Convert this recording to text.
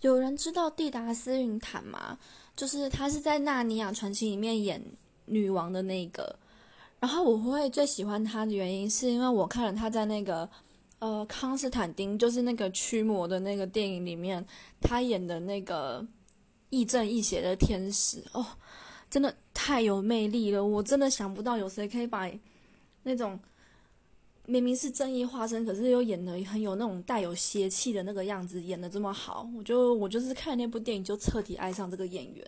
有人知道蒂达斯云坦吗？就是他是在《纳尼亚传奇》里面演女王的那个。然后我会最喜欢他的原因，是因为我看了他在那个呃康斯坦丁，就是那个驱魔的那个电影里面，他演的那个亦正亦邪的天使哦，真的太有魅力了。我真的想不到有谁可以把那种。明明是正义化身，可是又演的很有那种带有邪气的那个样子，演的这么好，我就我就是看那部电影就彻底爱上这个演员。